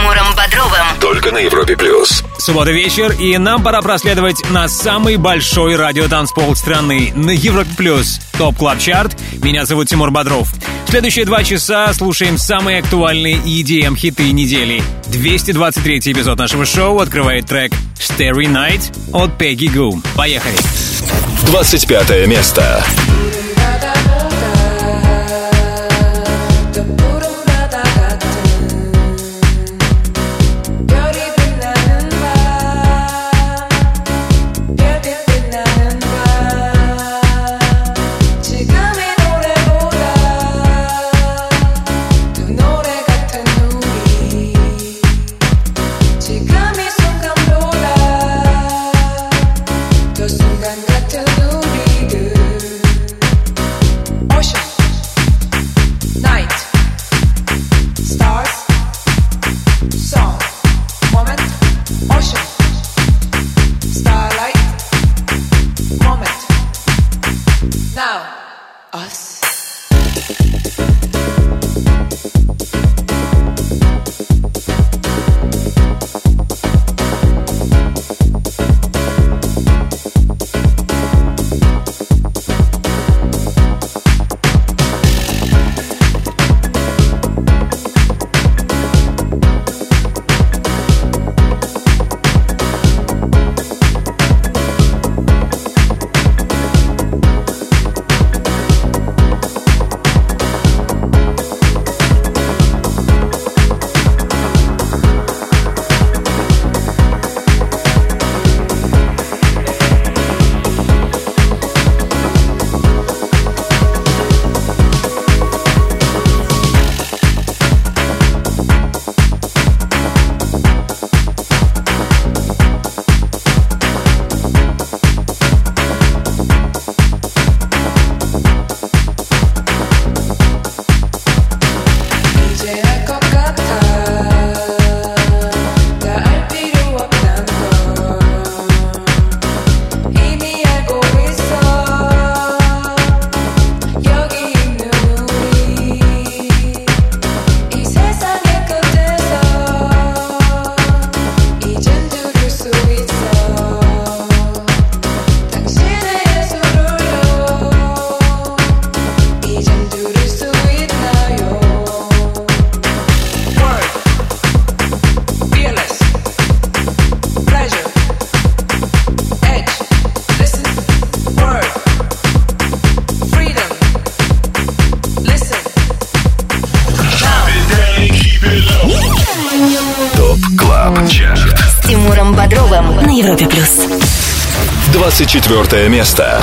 Тимуром Бодровым. Только на Европе Плюс. Суббота вечер, и нам пора проследовать на самый большой радиотанцпол страны, на Европе Плюс, Top Club Chart. Меня зовут Тимур Бодров. В следующие два часа слушаем самые актуальные EDM хиты недели. 223 эпизод нашего шоу открывает трек Starry Night от Peggy Goo. Поехали! 25 место. ТОП 24 место.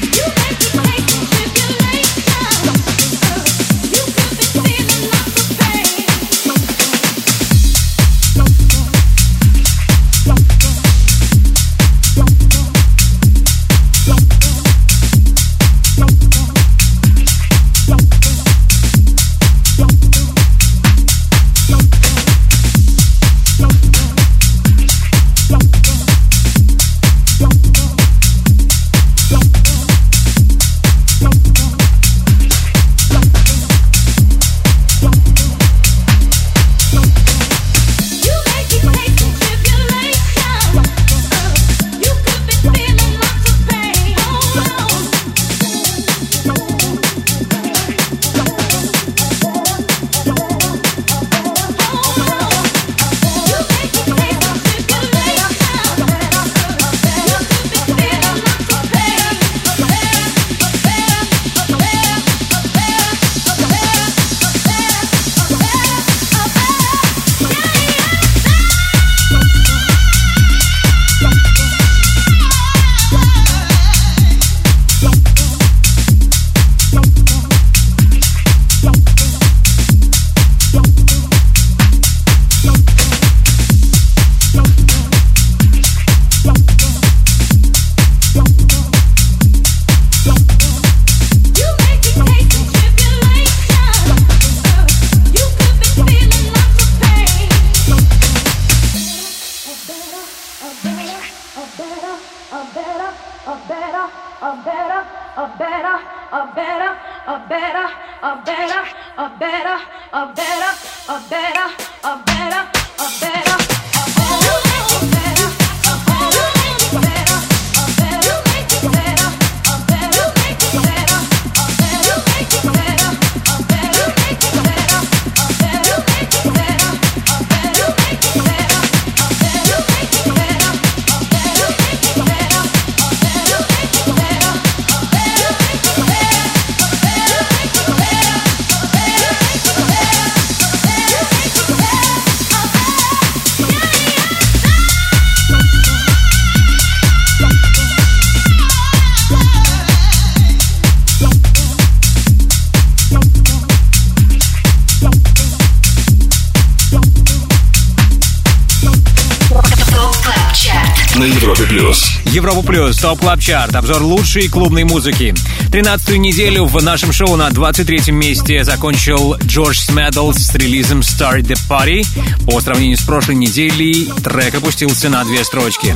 Европу Плюс, Top Club Chart, обзор лучшей клубной музыки. Тринадцатую неделю в нашем шоу на 23 месте закончил George Smeddles с релизом Start the Party. По сравнению с прошлой неделей, трек опустился на две строчки.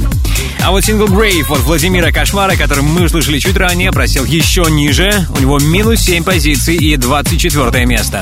А вот сингл Grave от Владимира Кошмара, который мы услышали чуть ранее, просел еще ниже. У него минус 7 позиций и 24 место.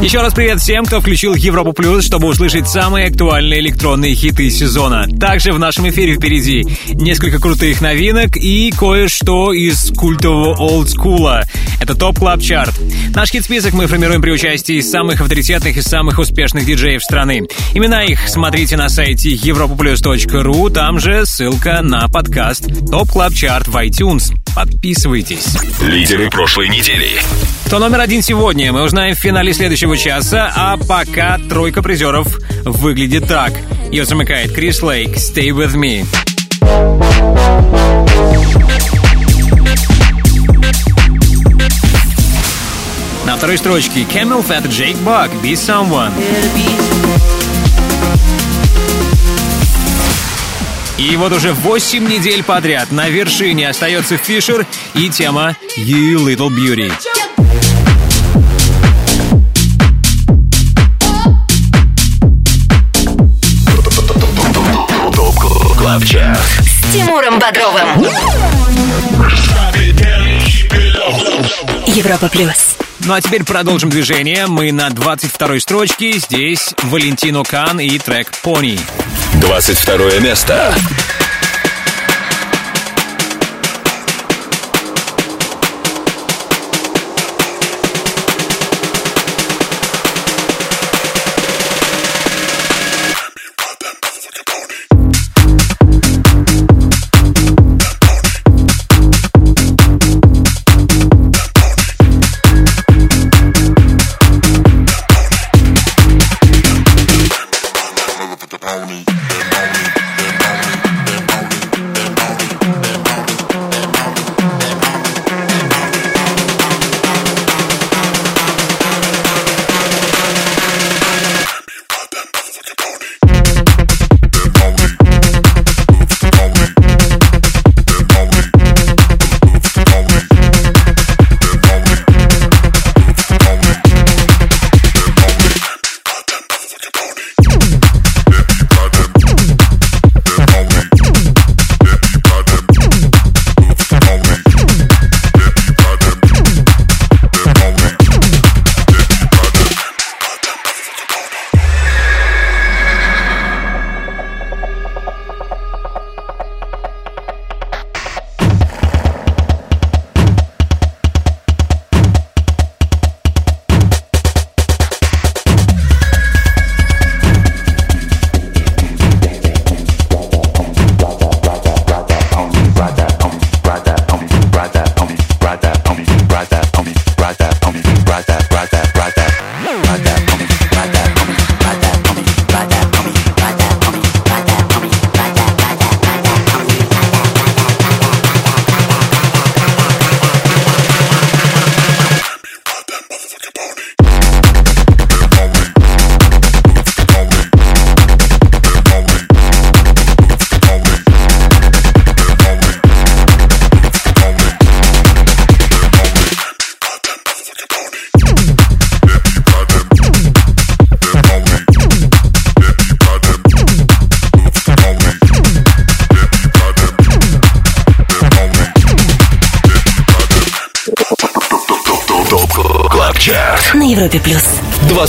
Еще раз привет всем, кто включил Европу Плюс, чтобы услышать самые актуальные электронные хиты сезона. Также в нашем эфире впереди несколько крутых новинок и кое-что из культового олдскула. Это Top Club Chart. Наш хит-список мы формируем при участии самых авторитетных и самых успешных диджеев страны. Имена их смотрите на сайте europaplus.ru, там же ссылка на подкаст Top Club Chart в iTunes. Подписывайтесь. Лидеры прошлой недели. Кто номер один сегодня, мы узнаем в финале следующего часа, а пока тройка призеров выглядит так. Ее замыкает Крис Лейк, Stay With Me. На второй строчке Camel Fat Jake Buck, Be Someone. И вот уже 8 недель подряд на вершине остается Фишер и тема You Little Beauty. Клабчарт. С Тимуром Бодровым. Европа Плюс. Ну а теперь продолжим движение. Мы на 22 строчке. Здесь Валентино Кан и трек «Пони». 22 место.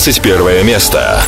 21 место.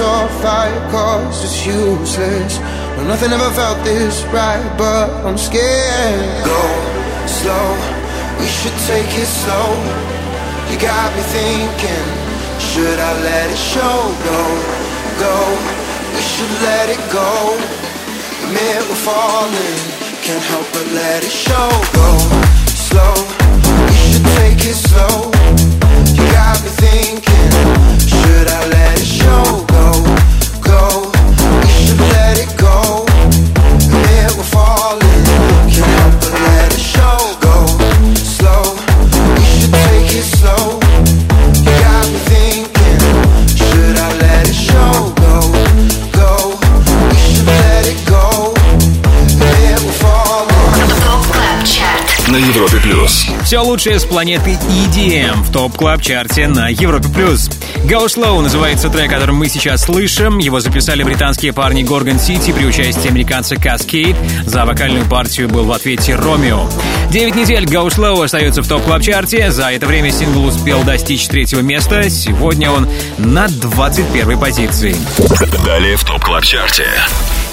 Wanna fuss cause it's useless. No, nothing ever felt this right but I'm scared. Go slow, we should take it slow. You got me thinking, should I let it show? Go, go, we should let it go. Admit we're falling, can't help but let it show. Go slow, we should take it slow. You got me thinking, Все лучшее с планеты EDM в Top Club чарте на Европе плюс. Go Slow называется трек, который мы сейчас слышим. Его записали британские парни Gorgon City при участии американца Kaskade. За вокальную партию был в ответе Ромео. Девять недель Go Slow остается в Top Club чарте. За это время сингл успел достичь третьего места. Сегодня он на 21 позиции. Далее в Top Club Чарте.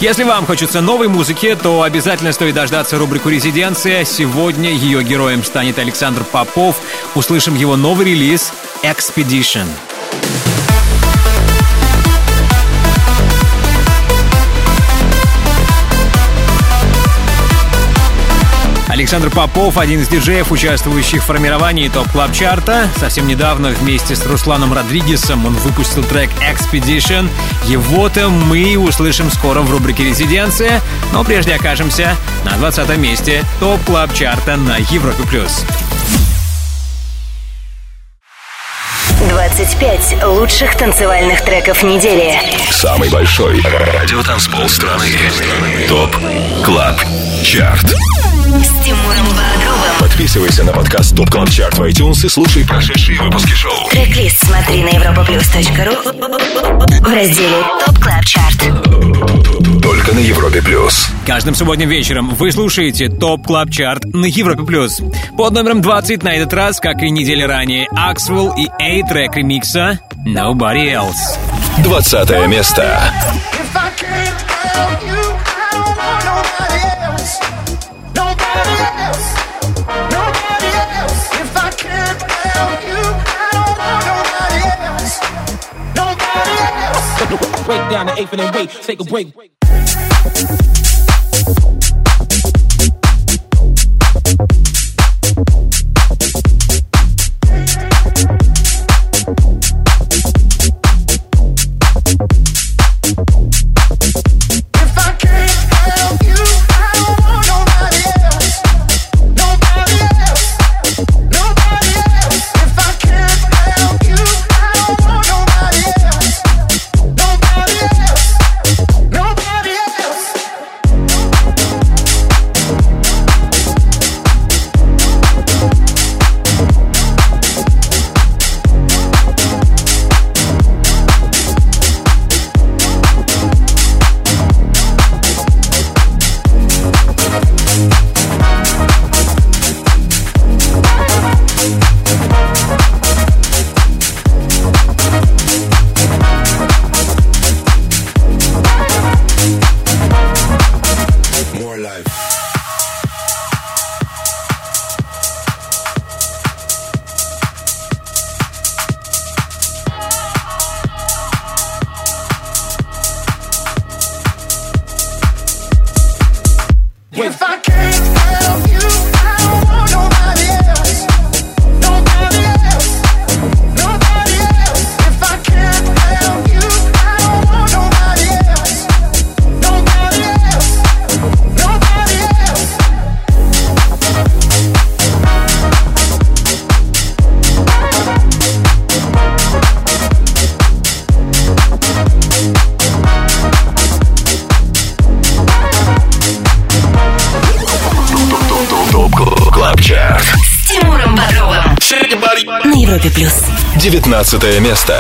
Если вам хочется новой музыки, то обязательно стоит дождаться рубрику «Резиденция». Сегодня ее героем станет Александр Попов. Услышим его новый релиз «Expedition». Александр Попов, один из диджеев, участвующих в формировании топ клаб чарта Совсем недавно вместе с Русланом Родригесом он выпустил трек Expedition. Его-то мы услышим скоро в рубрике «Резиденция», но прежде окажемся на 20 месте Top Club чарта на Европе+. плюс. 25 лучших танцевальных треков недели. Самый большой радиотанцпол страны. Top Club Chart. С Тимуром Бодровым. Подписывайся на подкаст Top Club Chart в iTunes и слушай прошедшие выпуски шоу. Трек-лист смотри на europaplus.ru в разделе Top Club Chart. Только на Европе плюс. Каждым субботним вечером вы слушаете Top Club Chart на Европе+. плюс. Под номером 20 на этот раз, как и недели ранее, Axwell и A-Trak ремикса «Nobody Else». 20 место. If I can't have you, I don't want nobody else. break down the eighth and then wait. Take a break. 15 место.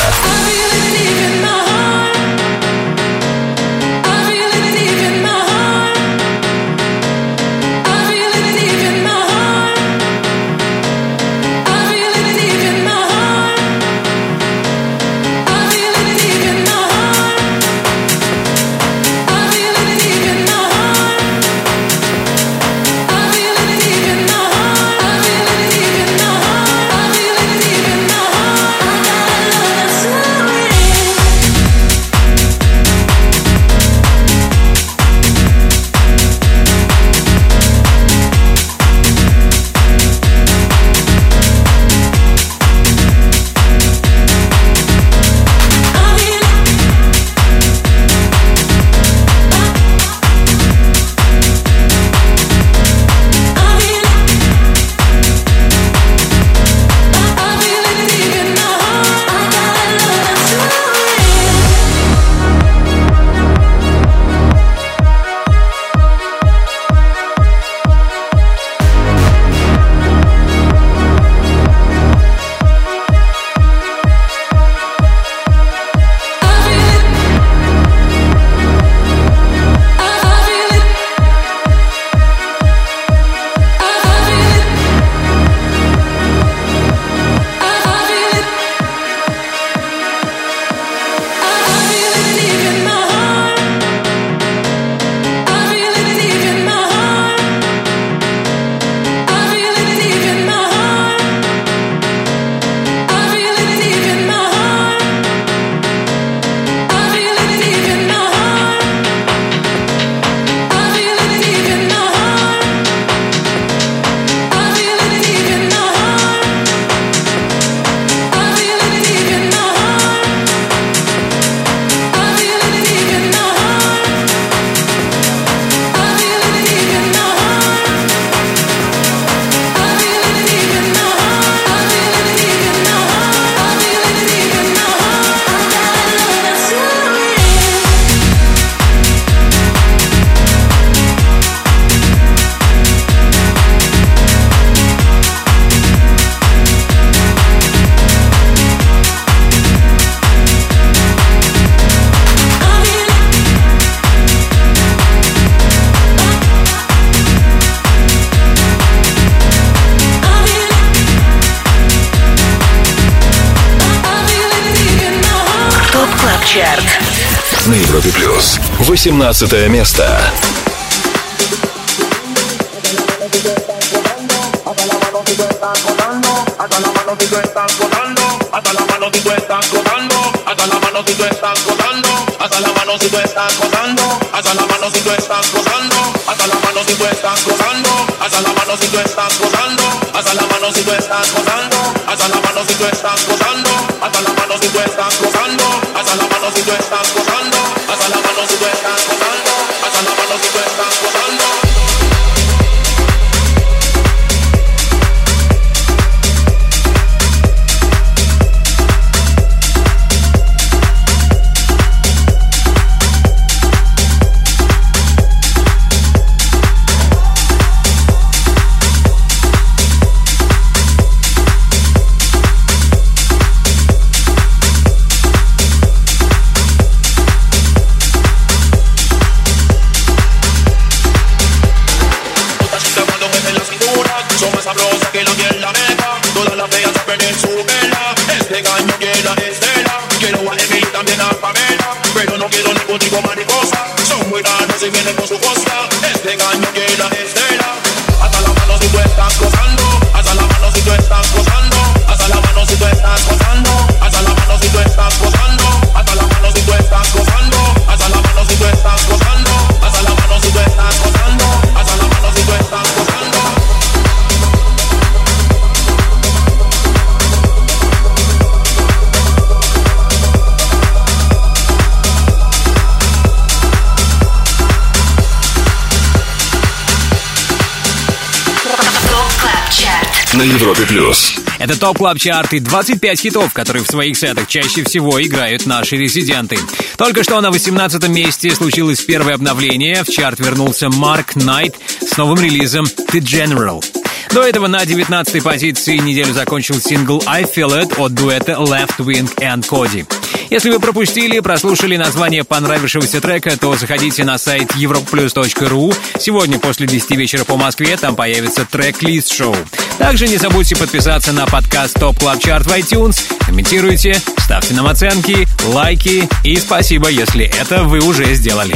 17 место. Hasta la mano si tú estás gozando На Европе плюс. Это Top Club Chart и 25 хитов, которые в своих сетах чаще всего играют наши резиденты. Только что на 18 месте случилось первое обновление. В чарт вернулся Марк Найт с новым релизом The General. До этого на 19 позиции неделю закончил сингл I Feel It от дуэта Leftwing and Kody. Если вы пропустили, прослушали название понравившегося трека, то заходите на сайт europaplus.ru. Сегодня после 10 вечера по Москве там появится трек-лист шоу. Также не забудьте подписаться на подкаст Top Club Chart в iTunes, комментируйте, ставьте нам оценки, лайки и спасибо, если это вы уже сделали.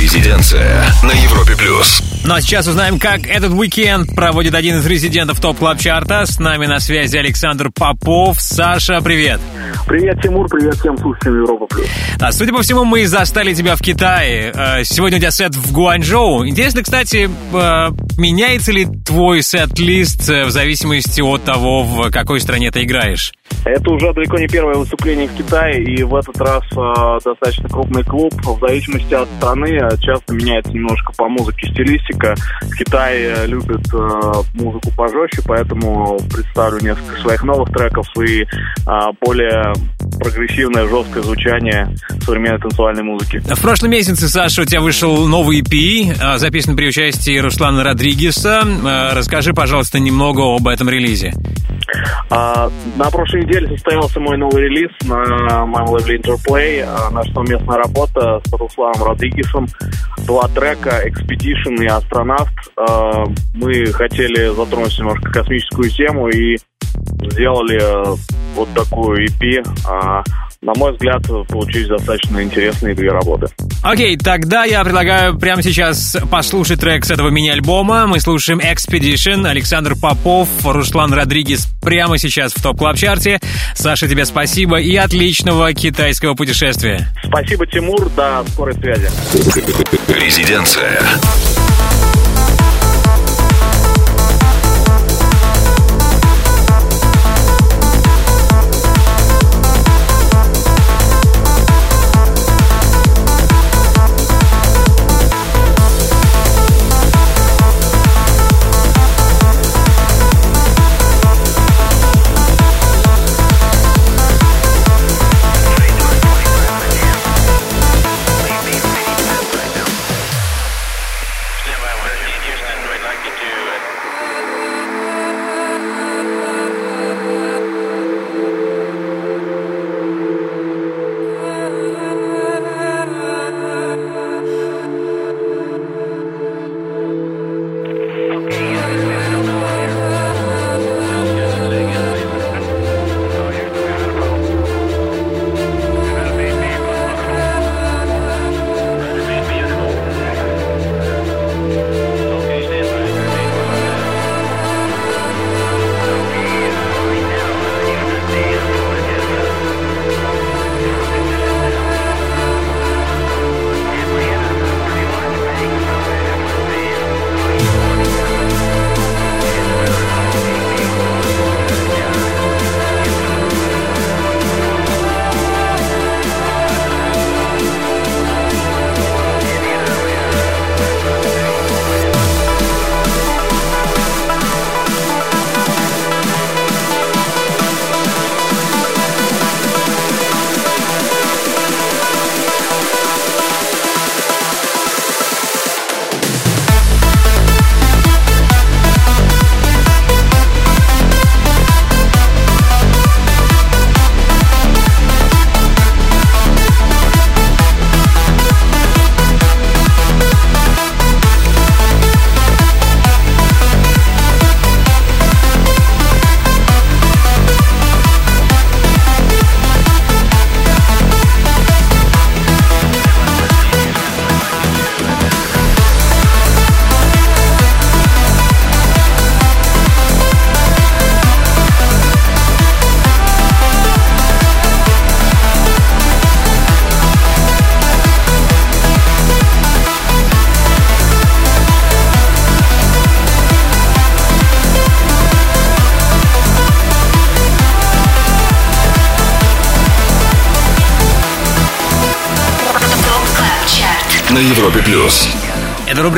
Резиденция на Европе плюс. Ну а сейчас узнаем, как этот уикенд проводит один из резидентов Top Club Чарта. С нами на связи Александр Попов. Саша, привет. Привет, Тимур, привет всем слушателям Европа Плюс. А, судя по всему, мы застали тебя в Китае. Э, Сегодня у тебя сет в Гуанчжоу. Интересно, кстати, э, меняется ли твой сет-лист э, в зависимости от того, в какой стране ты играешь? Это уже далеко не первое выступление в Китае, и в этот раз э, достаточно крупный клуб. В зависимости от страны э, часто меняется немножко по музыке стилистика. В Китае любят э, музыку пожестче, поэтому представлю несколько своих новых треков и э, более прогрессивное, жесткое звучание современной танцевальной музыки. В прошлом месяце, Саша, у тебя вышел новый EP, э, записан при участии Руслана Родригеса. Э, Расскажи, пожалуйста, немного об этом релизе. А, на прошлой неделе состоялся мой новый релиз на моем лейбле Interplay. А, наша совместная работа с Русланом Родригесом. Два трека Expedition и Астронавт. А, мы хотели затронуть немножко космическую тему и сделали вот такую EP. А, на мой взгляд, получились достаточно интересные две работы. Окей, тогда я предлагаю прямо сейчас послушать трек с этого мини-альбома. Мы слушаем Expedition, Александр Попов, Руслан Родригес прямо сейчас в топ клаб чарте Саша, тебе спасибо и отличного китайского путешествия. Спасибо, Тимур. До скорой связи. Резиденция.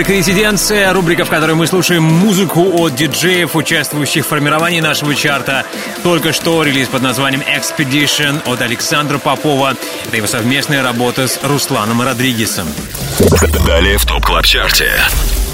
Рубрика «Резиденция», рубрика, в которой мы слушаем музыку от диджеев, участвующих в формировании нашего чарта. Только что релиз под названием «Expedition» от Александра Попова. Это его совместная работа с Русланом Родригесом. Далее в Top Club Чарте.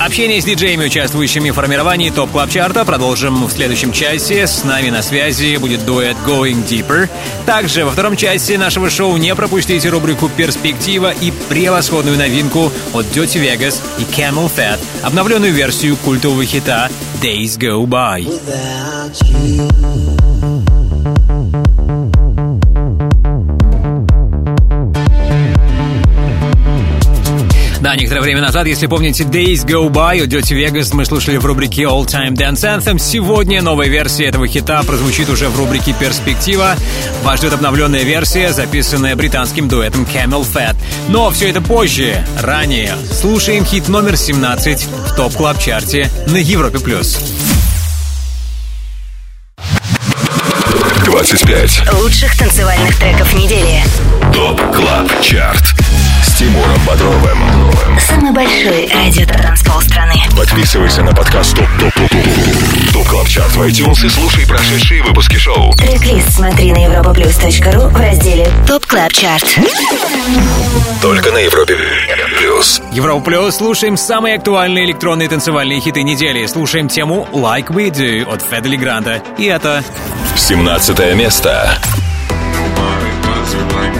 Общение с диджеями, участвующими в формировании Top Club Чарта, продолжим в следующем часе. С нами на связи будет дуэт Going Deeper. Также во втором часе нашего шоу не пропустите рубрику «Перспектива» и превосходную новинку от Dirty Vegas и CamelPhat, обновленную версию культового хита Days Go By. Да, некоторое время назад, если помните, Days Go By от Dirty Vegas мы слушали в рубрике All Time Dance Anthem. Сегодня новая версия этого хита прозвучит уже в рубрике Перспектива. Вас ждет обновленная версия, записанная британским дуэтом Camel Fat. Но все это позже, ранее. Слушаем хит номер 17 в топ клаб чарте на Европе+. плюс. 25. Лучших танцевальных треков недели. Top Club Chart. Тимуром Бодровым. Самый большой радиотанцпол страны. Подписывайся на подкаст Top Top Top Top Top Club Chart в iTunes и слушай прошедшие выпуски шоу. Трек-лист смотри на europaplus.ru в разделе Top Club Chart. Только на Европе Плюс. Европа Плюс. Слушаем самые актуальные электронные танцевальные хиты недели. Слушаем тему Like We Do от Fedde Le Grand а. И это 17 место. Nobody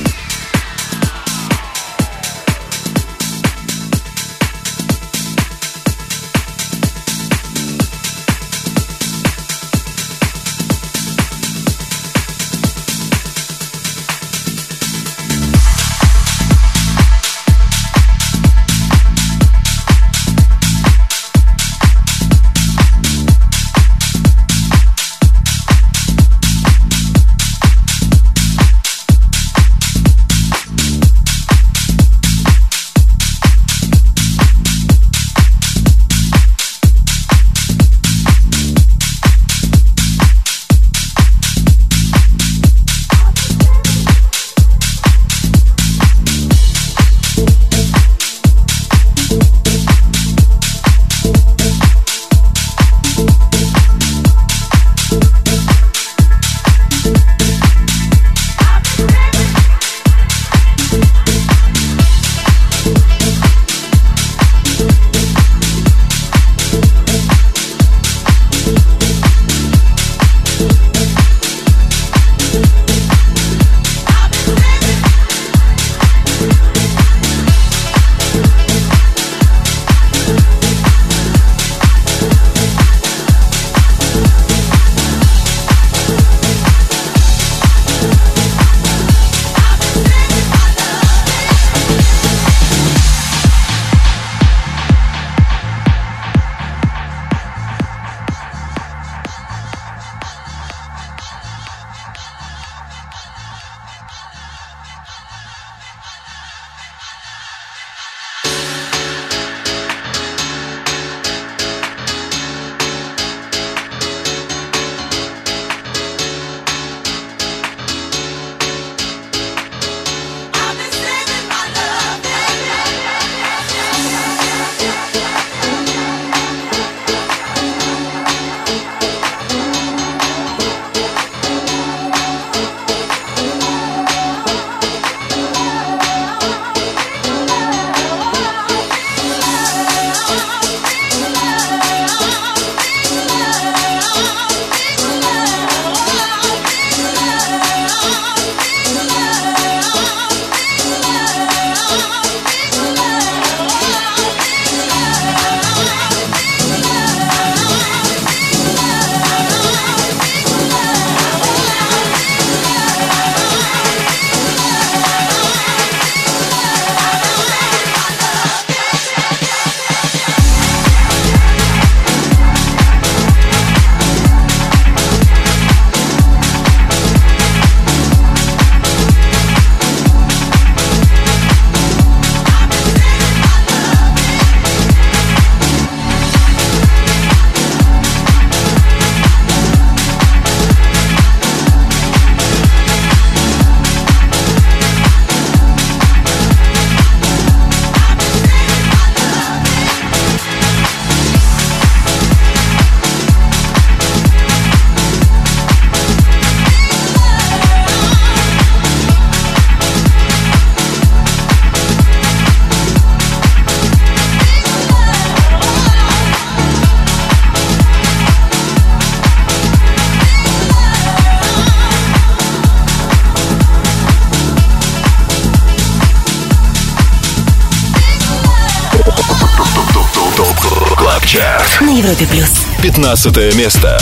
16 место.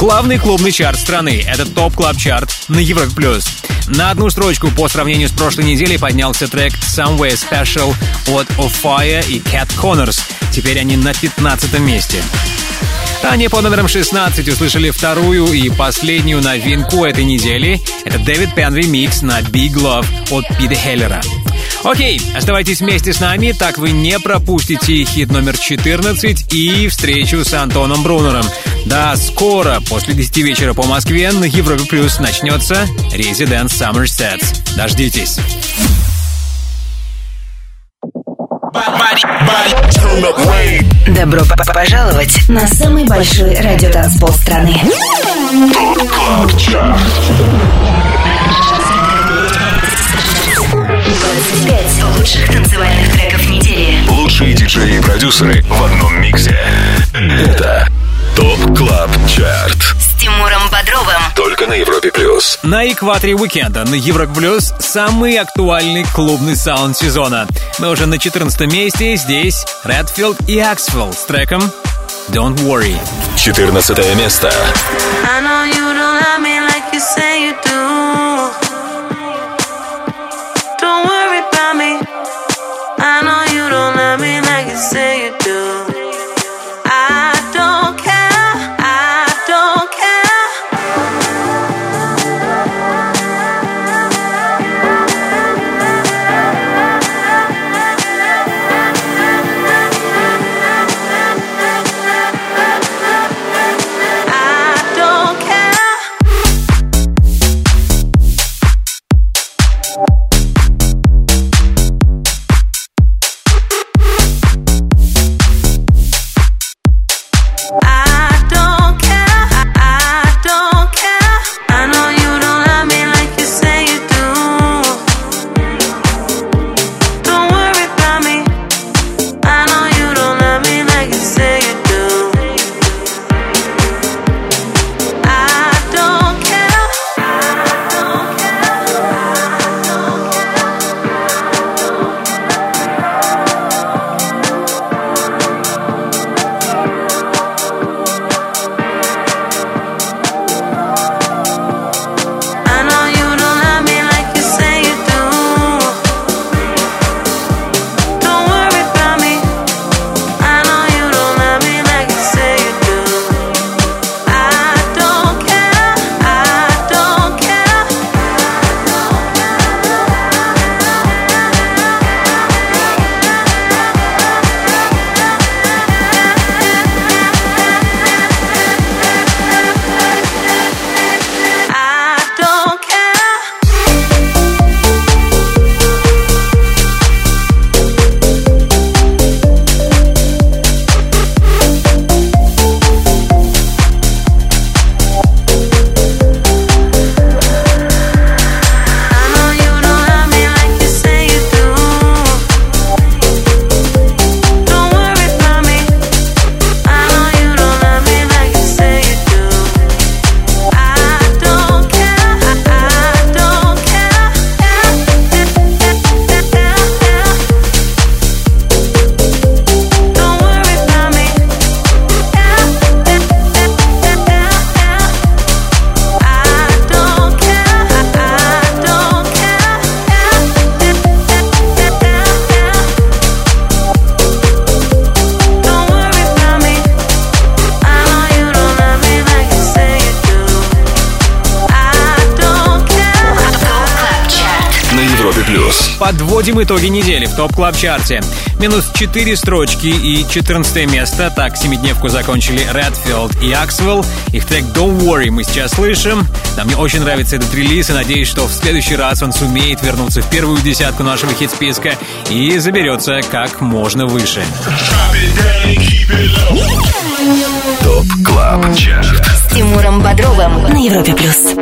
Главный клубный чарт страны – это Top Club Chart на Европе плюс. На одну строчку по сравнению с прошлой неделей поднялся трек «Somewhere Special» от Offaiah и Cat Connors. Теперь они на 15 месте. Ранее по номерам 16 услышали вторую и последнюю новинку этой недели. Это Дэвид Пенн ремикс на Big Love от Пита Хеллера. Окей, оставайтесь вместе с нами, так вы не пропустите хит номер 14 и встречу с Антоном Брунером. Да, скоро, после 10 вечера по Москве, на Европе Плюс начнется Resident Summer Sets. Дождитесь. Добро пожаловать на самый большой радиотанцпол страны. Пять лучших танцевальных треков недели. Лучшие диджеи и продюсеры в одном миксе. Это Top Club Chart С Тимуром Бодровым Только на Европе Плюс На экваторе уикенда на Европе Плюс самый актуальный клубный саунд сезона. мы уже на 14 месте здесь Redfield и Axwell с треком Don't Worry. 14 место. I know you don't love me like you say. Top Club Chart е. Минус 4 строчки и 14 место. Так семидневку закончили Redfield и Axwell. Их трек Don't Worry мы сейчас слышим. Да, мне очень нравится этот релиз и надеюсь, что в следующий раз он сумеет вернуться в первую десятку нашего хит-списка и заберется как можно выше. Top Club Chart С Тимуром Бодровым на Европе плюс.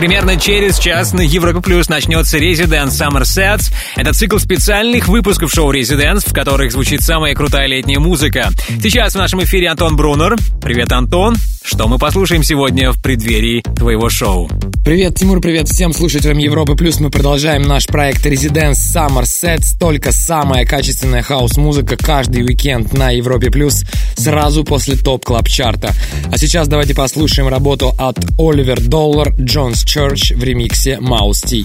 Примерно через час на Европе Плюс начнется Residence Summer Sets. Это цикл специальных выпусков шоу Residence, в которых звучит самая крутая летняя музыка. Сейчас в нашем эфире Антон Брунер. Привет, Антон. Что мы послушаем сегодня в преддверии твоего шоу? Привет, Тимур, привет всем слушателям Европы Плюс. Мы продолжаем наш проект Residence Summer Sets. Только самая качественная хаус-музыка каждый уикенд на Европе Плюс сразу после Top Club Chart а А сейчас давайте послушаем работу от Оливер Доллар Джонс Church в ремиксе Mouse T.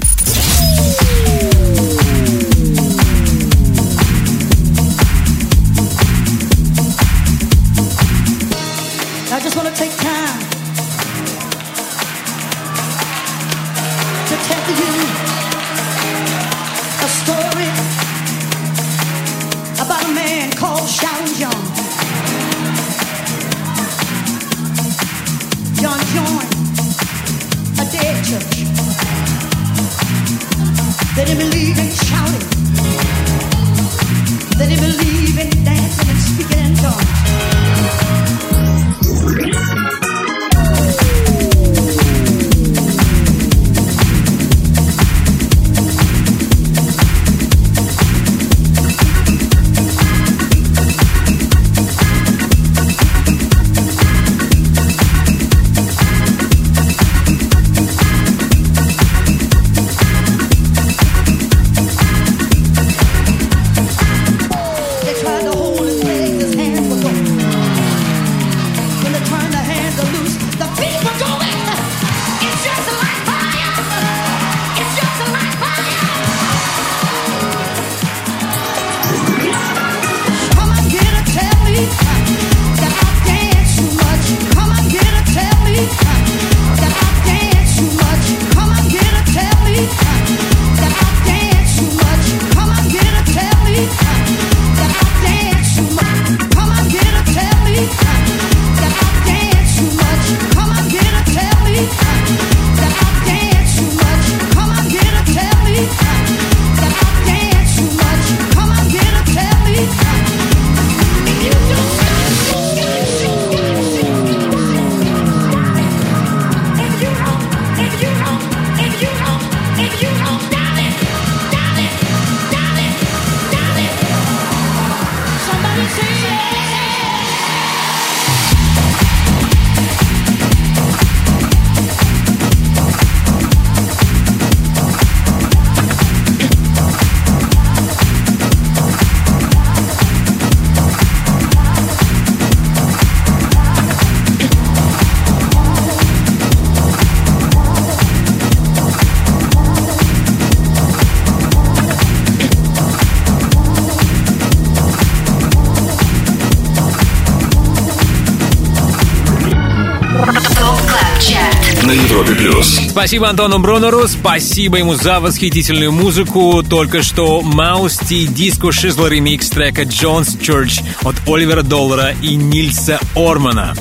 Спасибо Антону Брунеру, спасибо ему за восхитительную музыку. Только что Маус Ти Диско Шизл ремикс трека Джонс Church от Оливера Доллара и Нильса Ормана.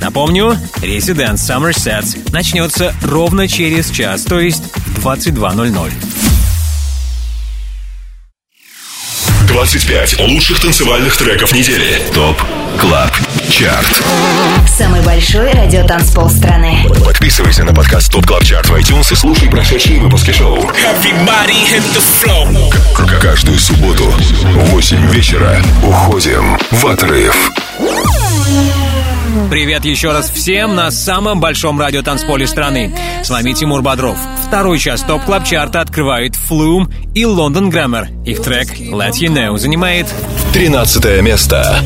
Напомню, Resident Summer Sets начнется ровно через час, то есть в 22.00. 25 лучших танцевальных треков недели. ТОП КЛАБ ЧАРТ Самый большой радиотанцпол страны. Подписывайся на подкаст Top Club Chart в iTunes и слушай прошедшие выпуски шоу. Каждую субботу в 8 вечера уходим в отрыв. Привет еще раз всем на самом большом радиотанцполе страны. С вами Тимур Бодров. Второй час Top Club Chart а открывают Flume и London Grammar. Их трек Let You Know занимает 13 место.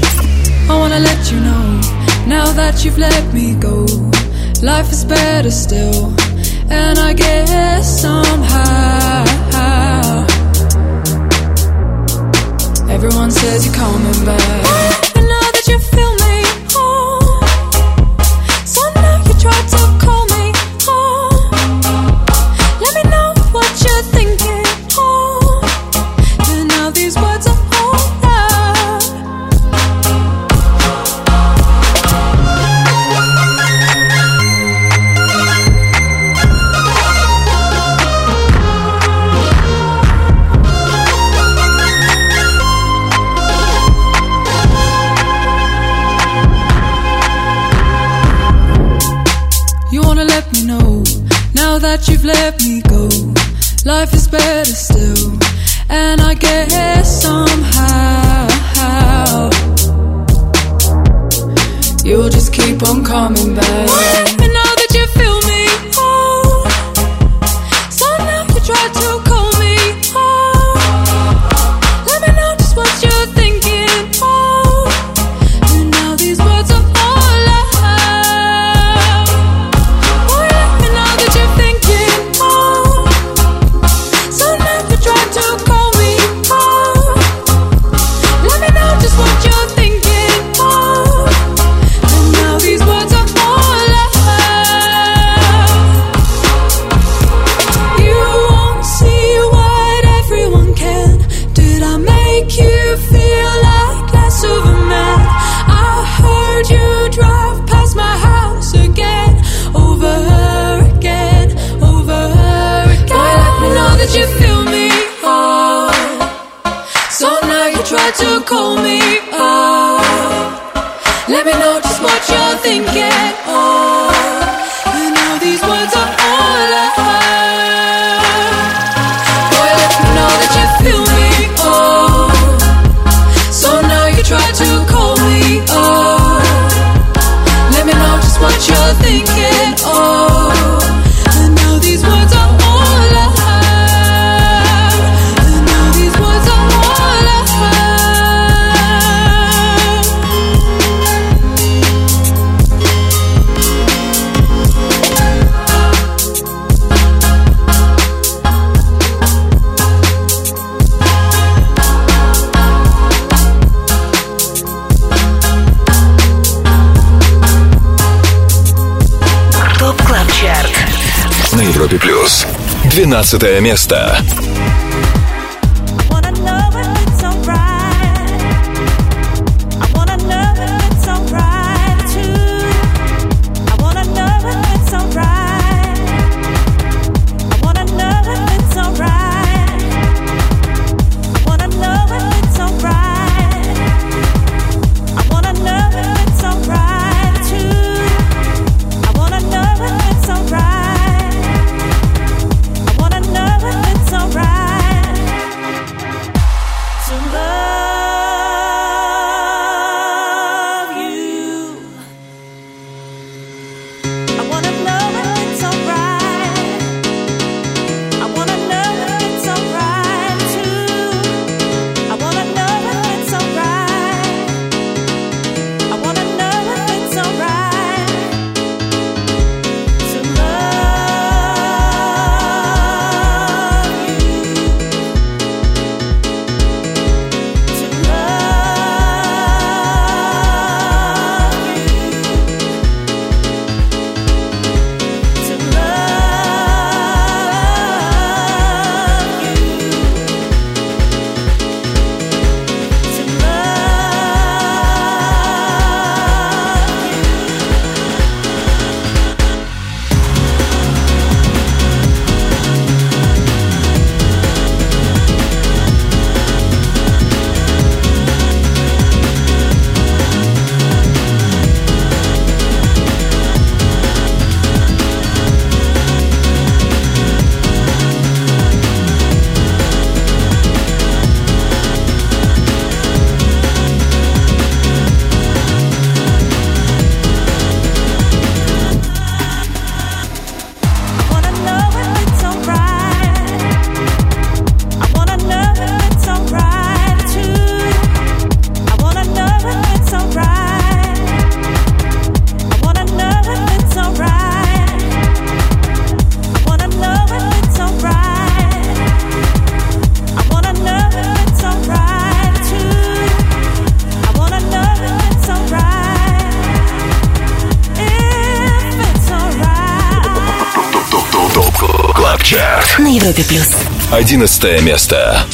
I wanna let you know now that you've let me go. Life is better still, and I guess somehow everyone says you're coming back. let me go. Life is better still, and I guess somehow you'll just keep on coming back. to call me up. Let me know just what you're thinking. Европе плюс. 12 место. 11 место.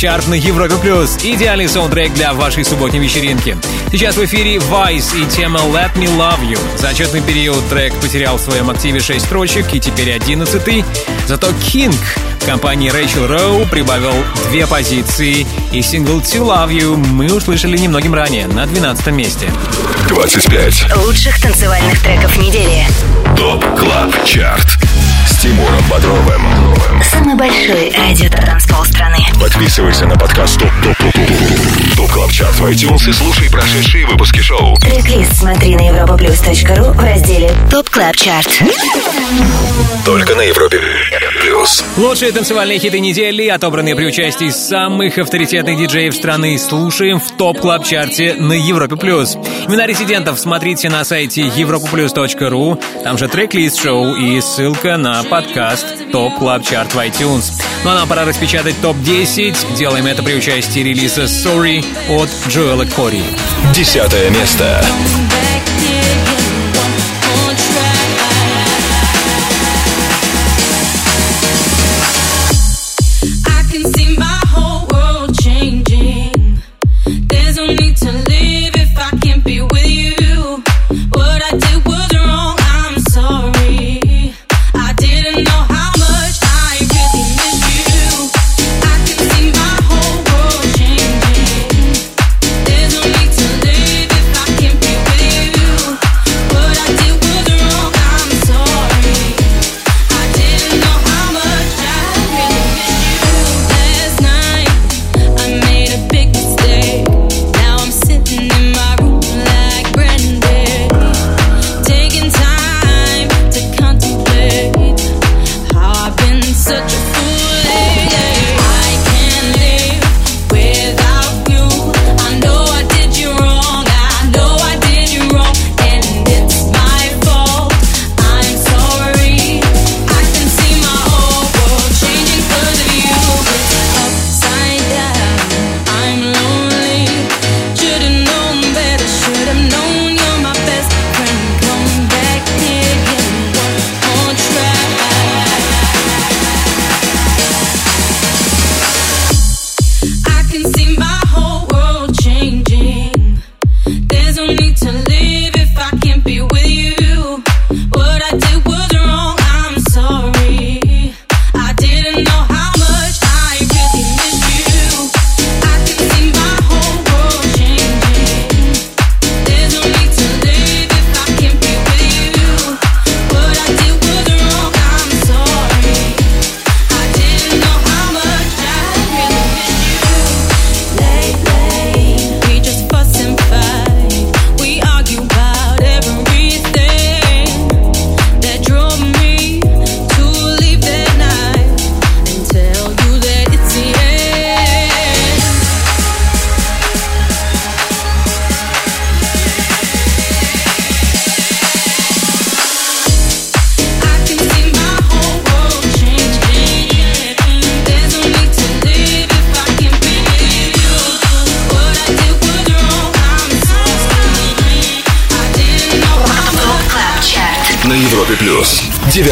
Chart на Европе плюс. Идеальный саундтрек для вашей субботней вечеринки. Сейчас в эфире Vice и тема Let Me Love You. За отчетный период трек потерял в своем активе 6 строчек и теперь 11 -й. Зато KiNK в компании Рэйчел Роу прибавил две позиции и сингл To Love You мы услышали немногим ранее, на 12 месте. 25 лучших танцевальных треков недели. Top Club Chart. Тимуром Бодровым. Самый большой радиотанцпол страны. Подписывайся на подкаст Top Top Top Top Top Club Chart в iTunes и слушай прошедшие выпуски шоу. трек смотри на europaplus.ru в разделе Top Club Chart. Только на Европе Плюс. Лучшие танцевальные хиты недели, отобранные при участии самых авторитетных диджеев страны, слушаем в Top Club Chart е на Европе Плюс. Имена резидентов смотрите на сайте europaplus.ru. Там же трек-лист шоу и ссылка на подкаст «Top Club Chart в iTunes». Ну а нам пора распечатать топ-10. Делаем это при участии релиза «Sorry» от Джоэла Кори. Десятое место.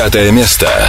Пятое место.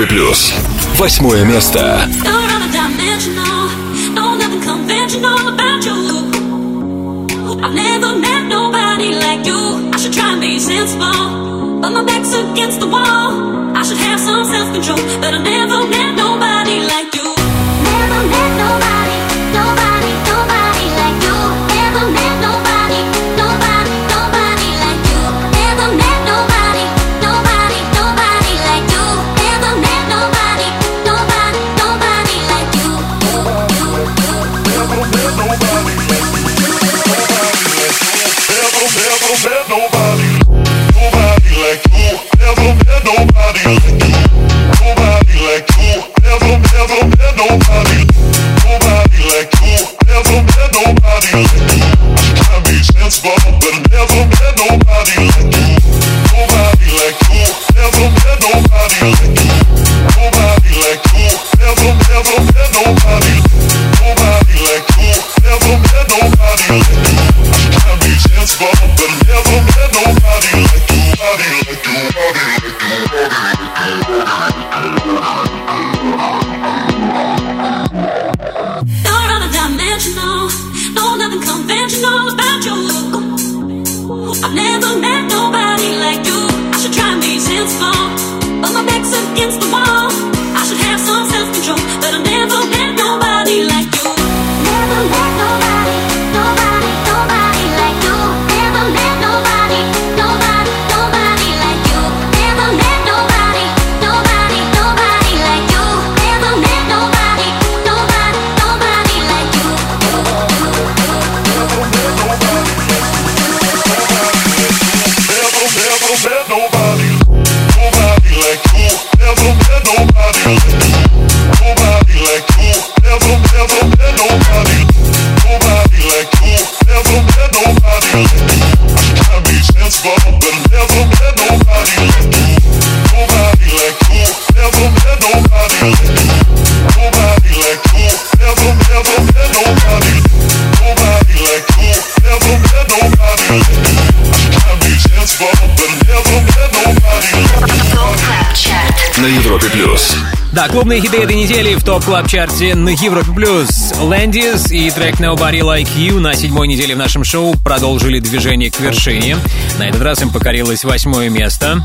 Европе плюс. Восьмое место. You're undimensional, no nothing conventional about you. I've never met nobody like you. I should try and be sensible, but my back's against the wall. I should have some self-control, but I never met nobody like you. I made sense but I never met nobody like you. Да, клубные хиты этой недели в топ клаб чарте на Европе плюс. Landis и трек Nobody Like You на седьмой неделе в нашем шоу продолжили движение к вершине. На этот раз им покорилось восьмое место.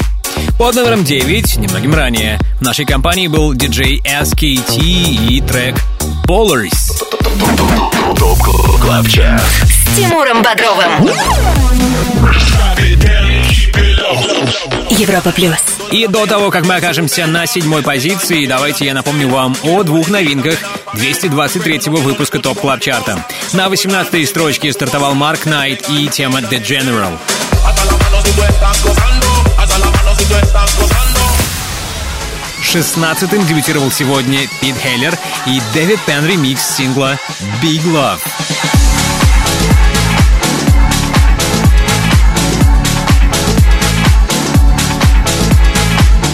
Под номером 9, немногим ранее, в нашей компании был диджей SKT и трек ЧАРТ. С Тимуром Бодровым. Европа плюс. И до того, как мы окажемся на седьмой позиции, давайте я напомню вам о двух новинках 223-го выпуска Top Club Chart а. На 18-й строчке стартовал Марк Найт и тема The General. 16-м дебютировал сегодня Пит Хеллер и Дэвид Пенн ремикс сингла Big Love.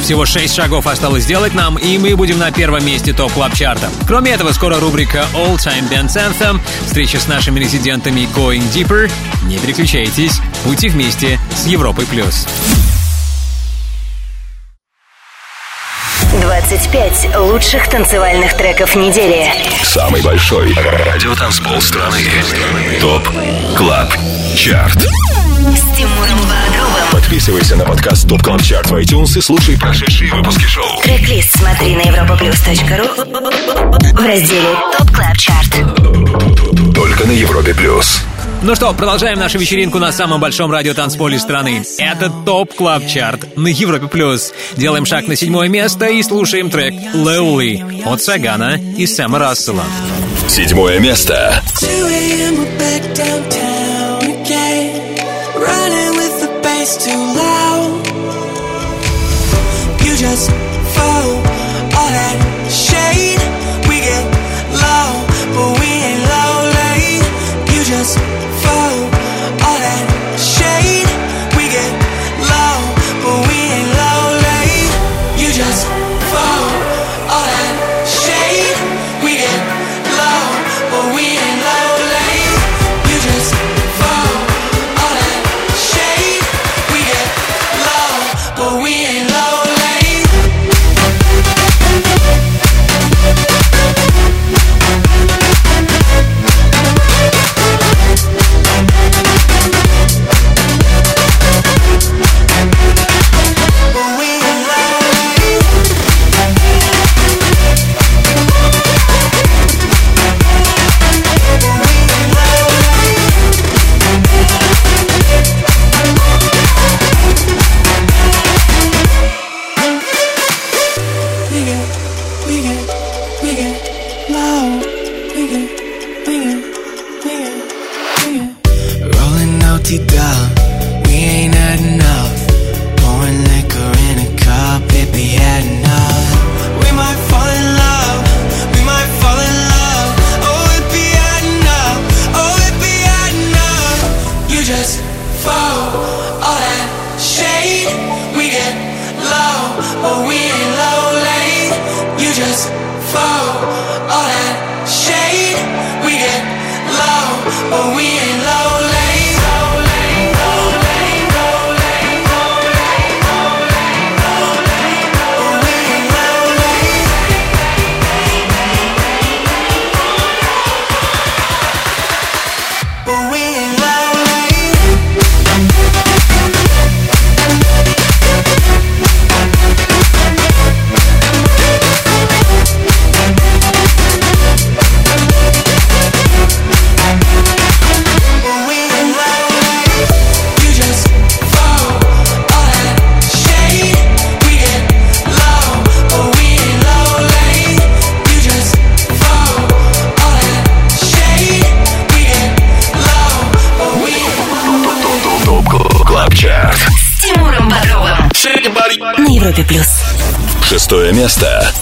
Всего 6 шагов осталось сделать нам, и мы будем на первом месте топ клаб чарта Кроме этого, скоро рубрика All Time Dance Anthem, встреча с нашими резидентами Going Deeper. Не переключайтесь, будьте вместе с Европой+. плюс. 25 лучших танцевальных треков недели. Самый большой радиотанцпол страны. ТОП КЛАБ ЧАРТ. С Тимуром. Подписывайся на подкаст Top Club Chart в iTunes и слушай прошедшие выпуски шоу. Трек-лист смотри на europaplus.ru в разделе ТОП Клаб Чарт. Только на Европе Плюс. Ну что, продолжаем нашу вечеринку на самом большом радиотанцполе страны. Это Top Club Chart на Европе плюс. Делаем шаг на седьмое место и слушаем трек «Lowly» от Сагана и Сэма Рассела. Седьмое место. 2 bass too loud. You just fall all that shade. We get low, but we ain't lonely. You just Шестое место.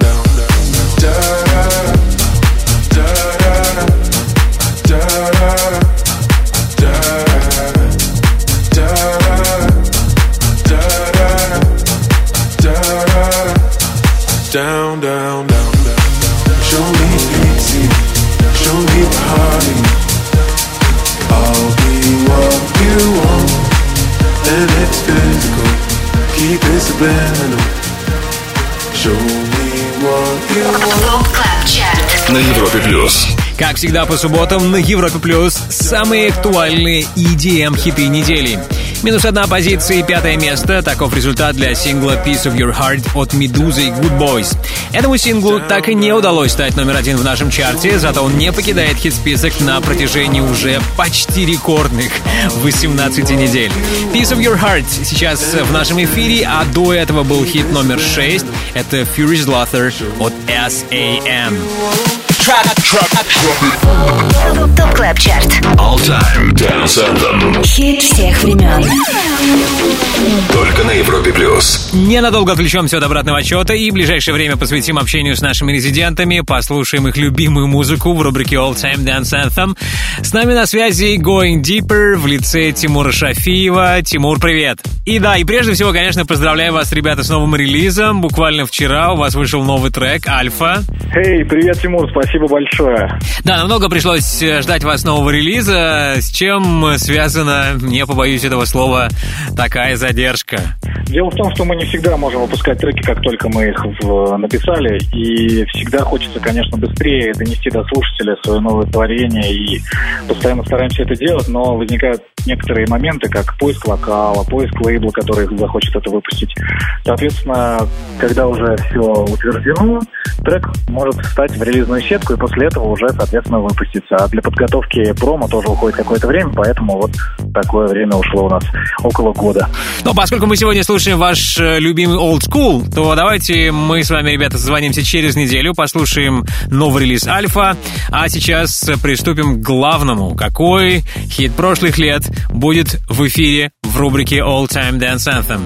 На Европе Плюс. Как всегда по субботам на Европе Плюс самые актуальные EDM хиты недели. Минус одна позиция и пятое место. Таков результат для сингла Piece of Your Heart от Медузы и Good Boys. Этому синглу так и не удалось стать номер один в нашем чарте, зато он не покидает хит-список на протяжении уже почти рекордных 18 недель. Piece of Your Heart сейчас в нашем эфире, а до этого был хит номер 6. Это Furious Slaughter от S.A.M. Top Club Chart. All Time Dance Anthem. Хит всех времен. Только на Европе Плюс. Ненадолго отвлечемся от обратного отсчета и в ближайшее время посвятим общению с нашими резидентами, послушаем их любимую музыку в рубрике All Time Dance Anthem. С нами на связи Going Deeper в лице Тимура Шафиева. Тимур, привет! И да, и прежде всего, конечно, поздравляю вас, ребята, с новым релизом. Буквально вчера у вас вышел новый трек «Альфа». Эй, привет, Тимур, спасибо большое. Да, намного пришлось э, ждать вас нового релиза, с чем э, связана, не побоюсь этого слова, такая задержка. Дело в том, что мы не всегда можем выпускать треки, как только мы их в- написали, и всегда хочется, конечно, быстрее донести до слушателя свое новое творение, и постоянно стараемся это делать, но возникают некоторые моменты, как поиск вокала, поиск лейбла, который захочет это выпустить. Соответственно, когда уже все утверждено, трек может встать в релизную сетку и после этого уже, соответственно, выпуститься. А для подготовки промо тоже уходит какое-то время, поэтому вот такое время ушло у нас около года. Но поскольку мы сегодня слушаем ваш э, любимый Old School, то давайте мы с вами, ребята, созвонимся через неделю, послушаем новый релиз Альфа, а сейчас приступим к главному. Какой хит прошлых лет будет в эфире в рубрике All Time Dance Anthem?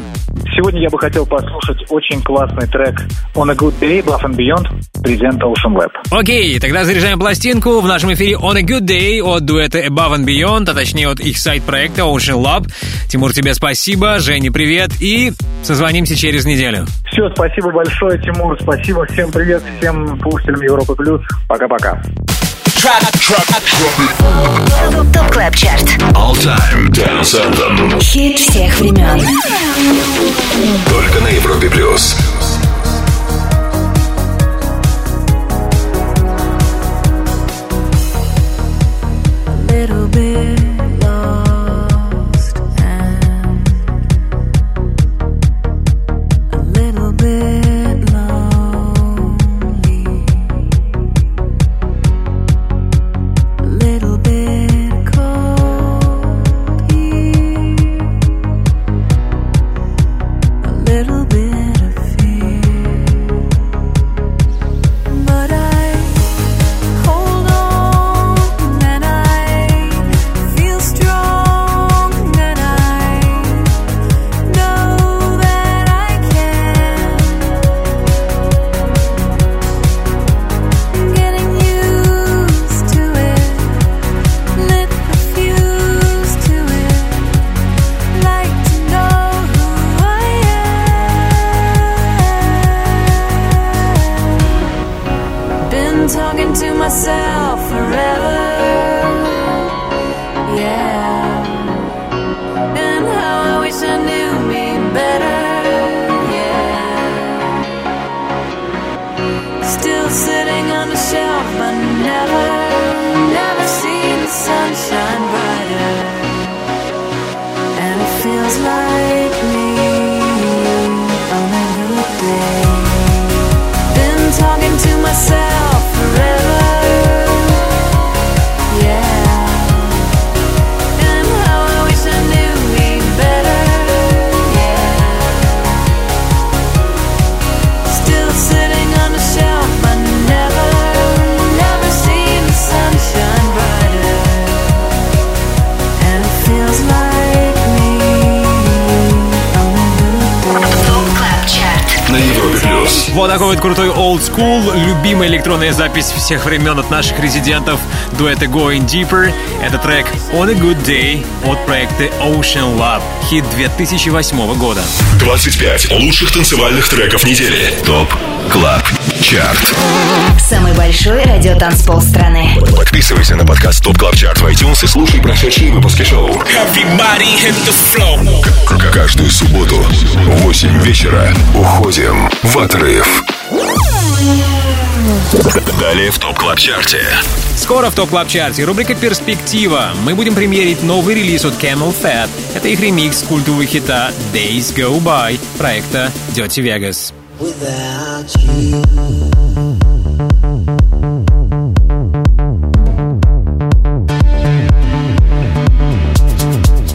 Сегодня я бы хотел послушать очень классный трек On a Good Day, Bluff and Beyond, презент Ocean Web. Окей, тогда заряжаем пластинку. В нашем эфире On a Good Day от дуэта Above and Beyond, а точнее от их сайт-проекта Ocean Lab. Тимур, тебе спасибо, Жене привет и созвонимся через неделю. Все, спасибо большое, Тимур, спасибо, всем привет, всем слушателям Европы Плюс. Пока-пока. ТОП КЛАБ ЧАРТ. All Time Dance Anthem. Хит всех времен. Только на Европе плюс. little bit любимая электронная запись всех времен от наших резидентов дуэта Going Deeper. Это трек On a Good Day от проекта OceanLab, хит 2008 года. 25 лучших танцевальных треков недели. Top Club Chart. Самый большой радиотанцпол страны. Подписывайся на подкаст Top Club Chart в iTunes и слушай прошедшие выпуски шоу. Каждую субботу в 8 вечера уходим в отрыв. Далее в Top Club Chart е. Скоро в Top Club Chart е рубрика «Перспектива». Мы будем премьерить новый релиз от CamelPhat. Это их ремикс культового хита Days Go By проекта Dirty Vegas. Without you,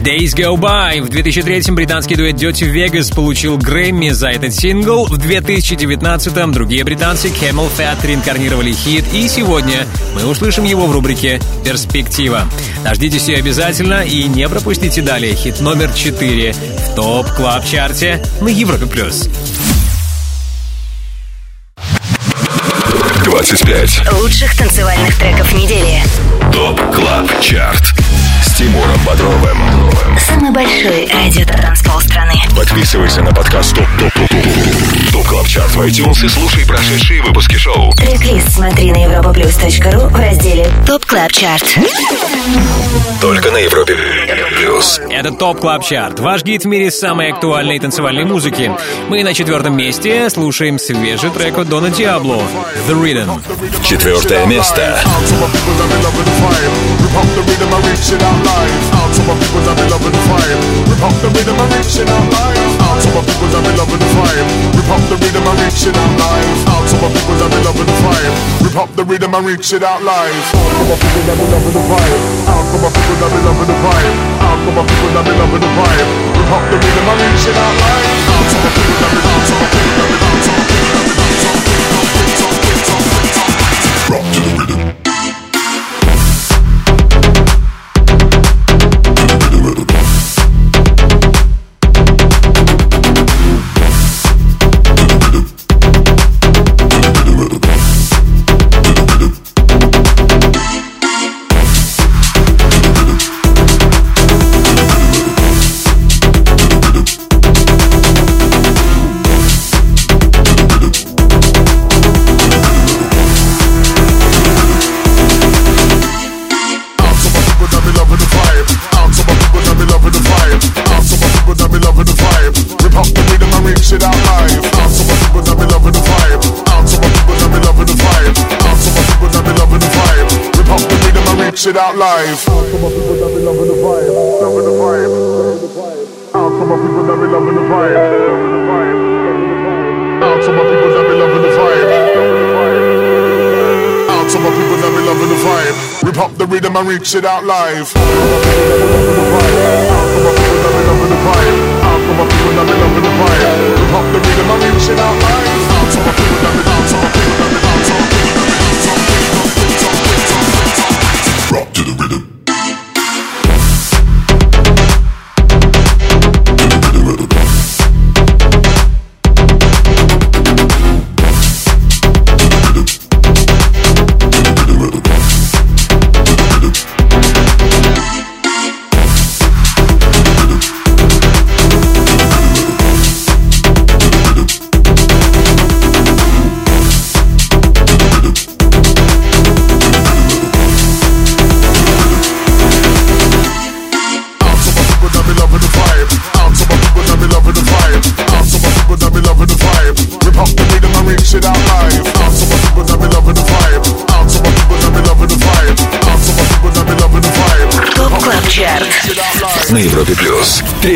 Days Go By. В 2003-м британский дуэт Dirty Vegas получил Грэмми за этот сингл. В 2019-м другие британцы CamelPhat реинкарнировали хит. И сегодня мы услышим его в рубрике «Перспектива». Дождитесь ее обязательно и не пропустите далее хит номер 4 в TOP Club Chart е на Европе+. плюс. 25 Лучших танцевальных треков недели. TOP Club Chart. С Тимуром Бодровым. Самый большой радиотанцпол страны. Подписывайся на подкаст TOP TOP TOP TOP TOP Club Chart в iTunes и слушай прошедшие выпуски шоу. Трек-лист смотри на europaplus.ru в разделе TOP Club Chart. Только на Европе Плюс. Это TOP Club Chart. Ваш гид в мире самой актуальной танцевальной музыки. Мы на четвертом месте слушаем свежий трек от Дона Диабло «The Rhythm». Четвертое место. our lives Out to my people that love and fight Rip up the rhythm and reach in our lives Out to my people that love and fight Rip up the rhythm and reach in our lives Out to my people that love and fight Rip up the rhythm and reach it out lives Out to my people that love and fight Out to my people that love and fight Out to my people that love and fight Rip up the rhythm and reach it out lives Out to my people that love and fight Rock to the rhythm it out live. Out to my people that be loving the vibe. Loving the vibe. Out to my people that be loving the vibe. Loving the vibe. Out be loving the vibe. Loving the. Out to my people that be loving the vibe. Rip up the rhythm and reach it out live. Out to my people that be loving the vibe. Out to my people that be loving the vibe. Rip up the rhythm and reach it out live. Out to my people that be to my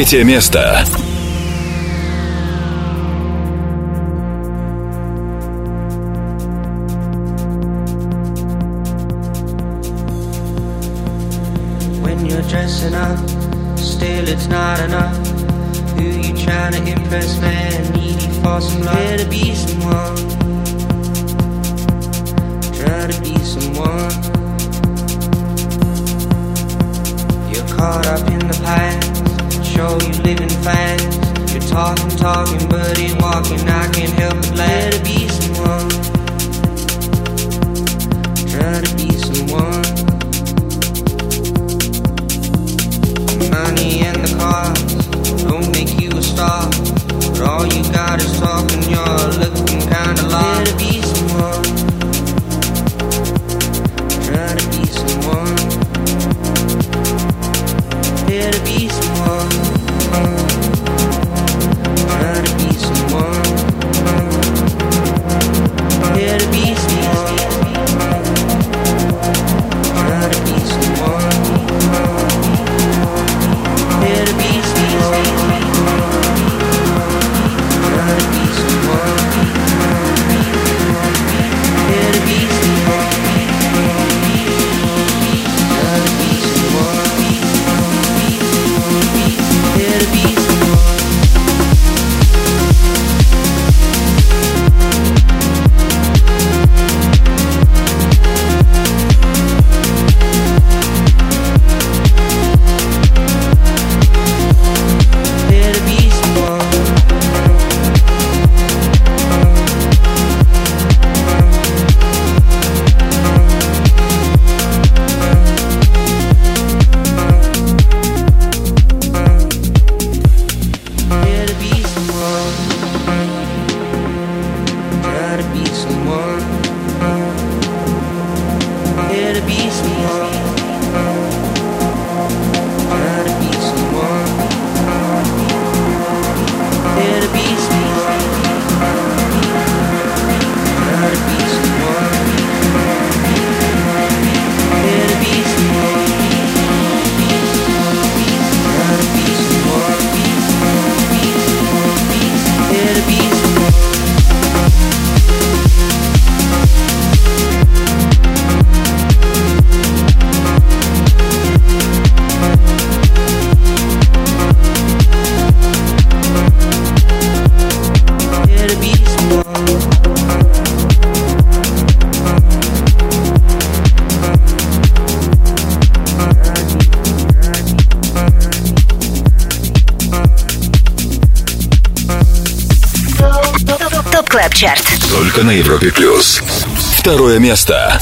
Третье место. Только на Европе плюс. Второе место.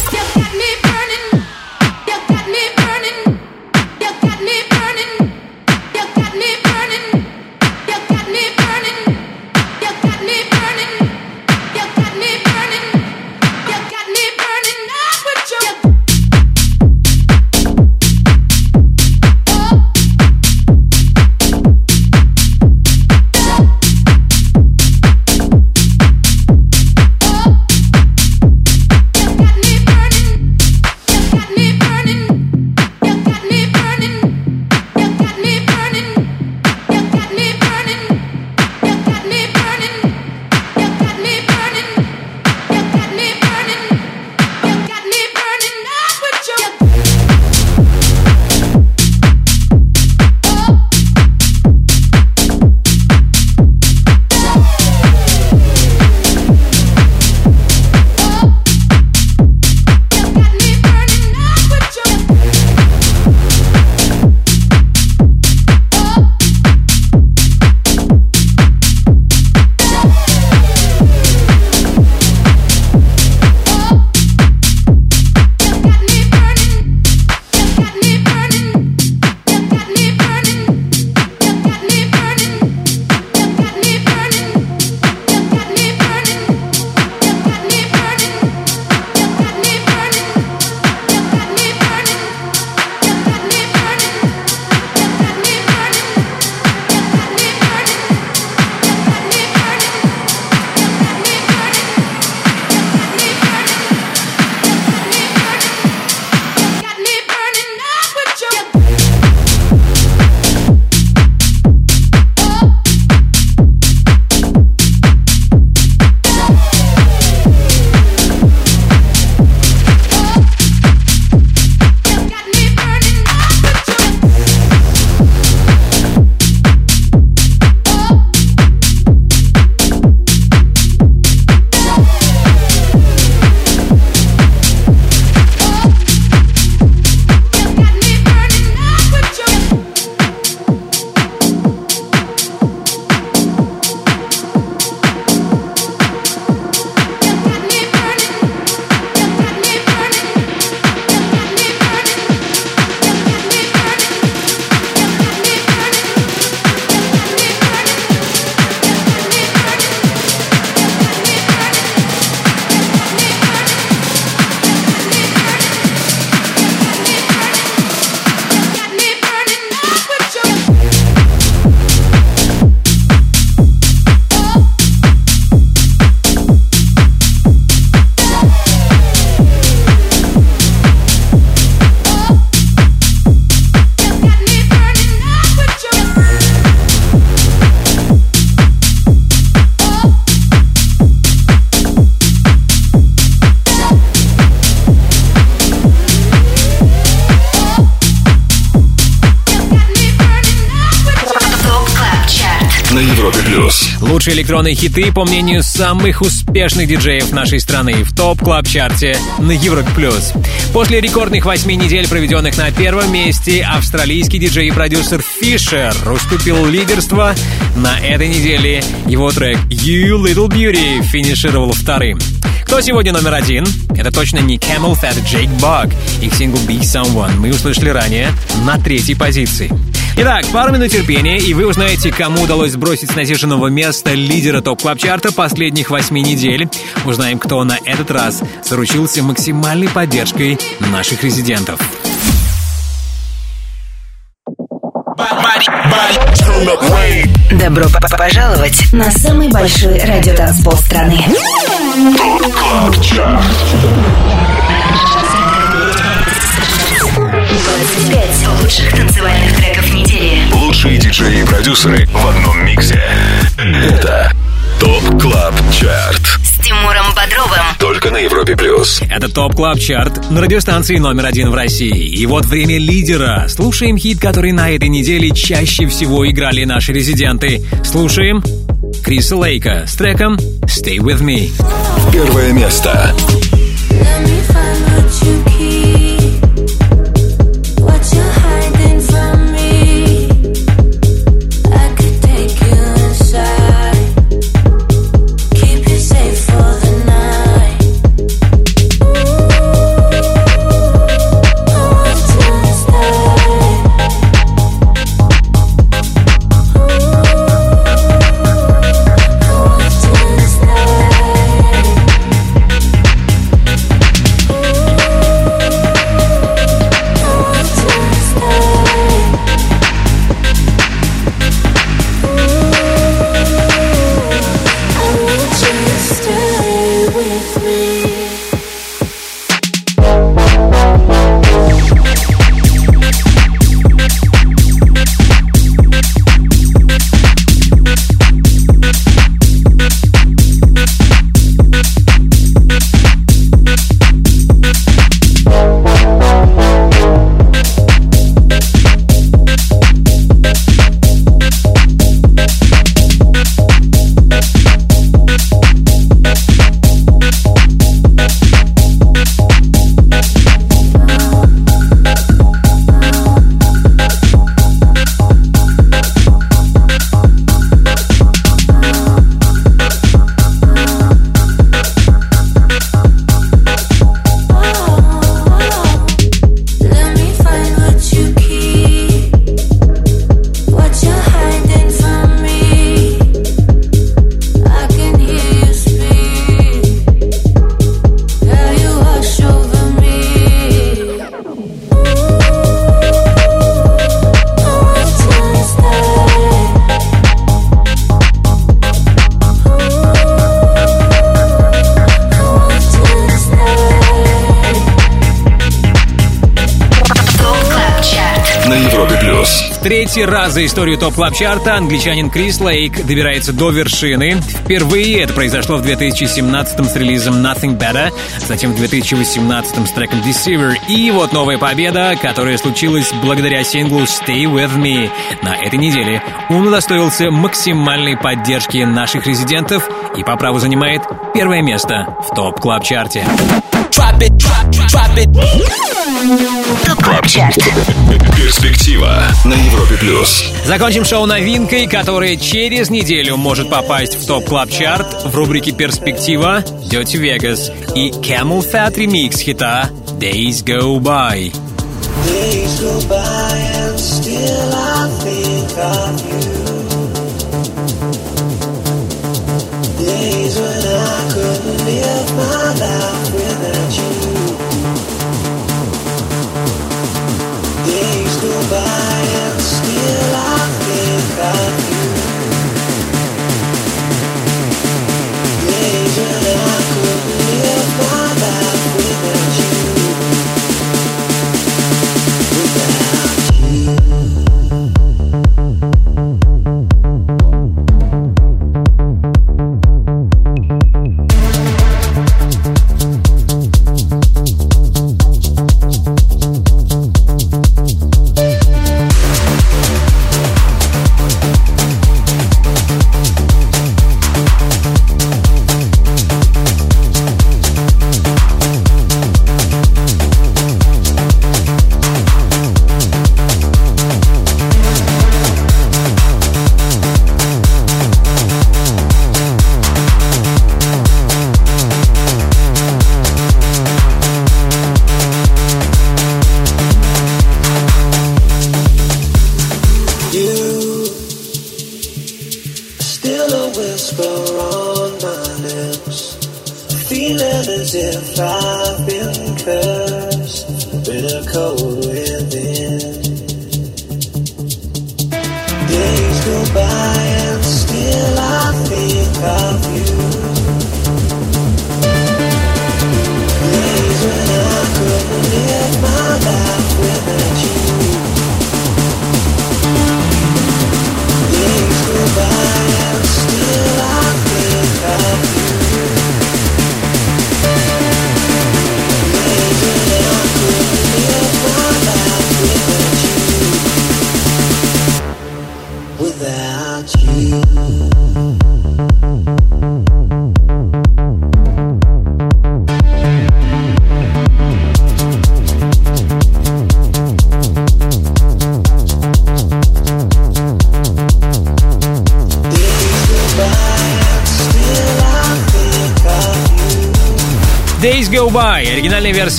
Лучшие электронные хиты, по мнению самых успешных диджеев нашей страны в топ клаб чарте на Европе плюс. После рекордных восьми недель, проведенных на первом месте, австралийский диджей и продюсер Фишер уступил лидерство. На этой неделе его трек You Little Beauty финишировал вторым. Кто сегодня номер один? Это точно не Camel Fat Jake Bug. Их сингл Be Someone мы услышали ранее на третьей позиции. Итак, пару минут терпения, и вы узнаете, кому удалось сбросить с насиженного места лидера топ-клаб-чарта последних восьми недель. Узнаем, кто на этот раз заручился максимальной поддержкой наших резидентов. Добро пожаловать на самый большой радиотанцпол страны. Пять лучших танцевальных треков недели. Лучшие диджеи и продюсеры в одном миксе. Это TOP CLUB CHART. С Тимуром Бодровым. Только на Европе плюс. Это TOP Club Chart на радиостанции номер один в России. И вот время лидера. Слушаем хит, который на этой неделе чаще всего играли наши резиденты. Слушаем Криса Лейка с треком «Stay With Me». Первое место. За историю топ клаб чарта англичанин Крис Лейк добирается до вершины. Впервые это произошло в 2017 с релизом Nothing Better, затем в 2018 с треком Deceiver. И вот новая победа, которая случилась благодаря синглу Stay With Me. На этой неделе он удостоился максимальной поддержки наших резидентов и по праву занимает первое место в топ клаб чарте Drop it, drop, drop it. Club Chart. Перспектива на Европе плюс. Закончим шоу новинкой, которая через неделю может попасть в Top Club Chart в рубрике «Перспектива» Dirty Vegas и CamelPhat ремикс хита Days Go By. Days go by and still I think of you. Days when I couldn't live my life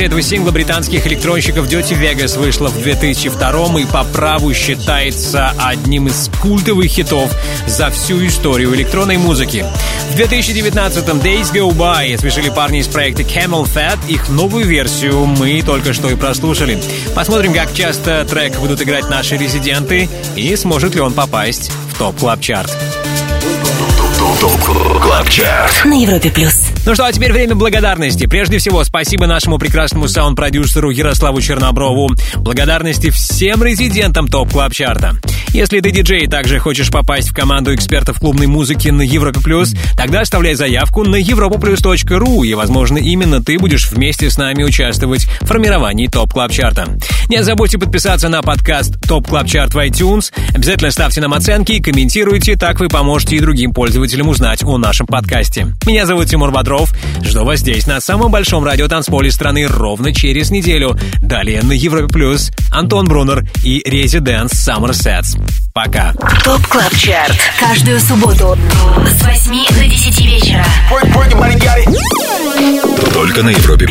версия этого сингла британских электронщиков Dirty Vegas вышла в 2002 и по праву считается одним из культовых хитов за всю историю электронной музыки. В 2019-м Days Go By освежили парни из проекта CamelPhat. Их новую версию мы только что и прослушали. Посмотрим, как часто трек будут играть наши резиденты и сможет ли он попасть в Top Club Chart Top Club Chart. На Европе плюс. Ну что, а теперь время благодарности. Прежде всего, спасибо нашему прекрасному саунд-продюсеру Ярославу Черноброву. Благодарности всем резидентам TOP Club Chart а. Если ты диджей и также хочешь попасть в команду экспертов клубной музыки на Европе Плюс, тогда оставляй заявку на europaplus.ru, и, возможно, именно ты будешь вместе с нами участвовать в формировании TOP Club Chart а. Не забудьте подписаться на подкаст TOP Club Chart в iTunes. Обязательно ставьте нам оценки и комментируйте, так вы поможете и другим пользователям узнать о нашем подкасте. Меня зовут Тимур Бодров. Жду вас здесь, на самом большом радиотанцполе страны, ровно через неделю. Далее на Европе Плюс Антон Брунер и Residence Summer Sets. Пока. TOP Club Chart. Каждую субботу с 8 до 10 вечера. Только на Европе